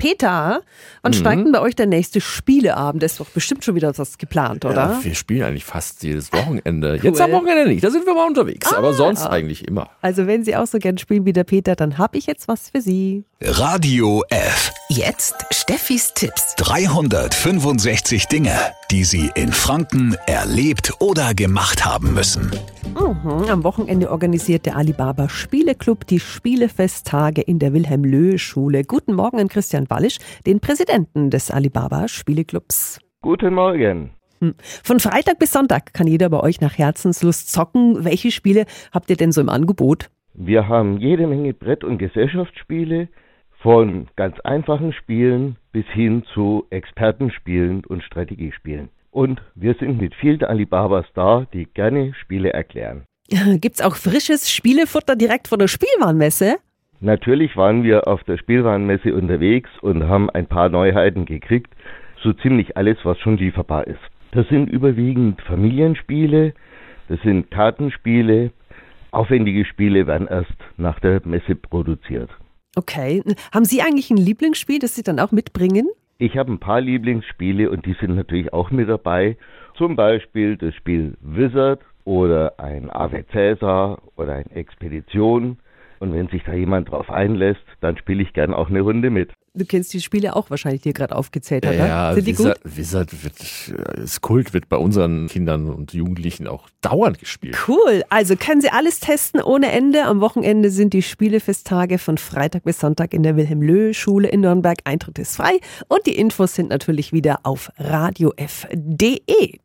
Peter, wann Mhm. steigt denn bei euch der nächste Spieleabend? Das ist doch bestimmt schon wieder was geplant, oder? Ja, wir spielen eigentlich fast jedes Wochenende. Jetzt am Wochenende nicht, da sind wir mal unterwegs. aber sonst eigentlich immer. Also wenn Sie auch so gern spielen wie der Peter, dann habe ich jetzt was für Sie. Radio F. Jetzt Steffis Tipps. 365 Dinge, die Sie in Franken erlebt oder gemacht haben müssen. Mhm. Am Wochenende organisiert der Alibaba Spieleclub die Spielefesttage in der Wilhelm-Löhe-Schule. Guten Morgen an Christian Wallisch, den Präsidenten des Alibaba Spieleclubs. Guten Morgen. Hm. Von Freitag bis Sonntag kann jeder bei euch nach Herzenslust zocken. Welche Spiele habt ihr denn so im Angebot? Wir haben jede Menge Brett- und Gesellschaftsspiele, von ganz einfachen Spielen bis hin zu Expertenspielen und Strategiespielen. Und wir sind mit vielen Alibabas da, die gerne Spiele erklären. Gibt's auch frisches Spielefutter direkt von der Spielwarenmesse? Natürlich waren wir auf der Spielwarenmesse unterwegs und haben ein paar Neuheiten gekriegt, so ziemlich alles, was schon lieferbar ist. Das sind überwiegend Familienspiele, das sind Kartenspiele, aufwendige Spiele werden erst nach der Messe produziert. Okay. Haben Sie eigentlich ein Lieblingsspiel, das Sie dann auch mitbringen? Ich habe ein paar Lieblingsspiele und die sind natürlich auch mit dabei. Zum Beispiel das Spiel Wizard oder ein Ave Caesar oder ein Expedition. Und wenn sich da jemand drauf einlässt, dann spiele ich gern auch eine Runde mit. Du kennst die Spiele auch wahrscheinlich, die ihr gerade aufgezählt habt, Ja, ne? Sind die Wizard, gut? Wizard wird, das Kult wird bei unseren Kindern und Jugendlichen auch dauernd gespielt. Cool. Also können Sie alles testen ohne Ende. Am Wochenende sind die Spielefesttage von Freitag bis Sonntag in der Wilhelm-Löhe-Schule in Nürnberg. Eintritt ist frei und die Infos sind natürlich wieder auf radiof.de.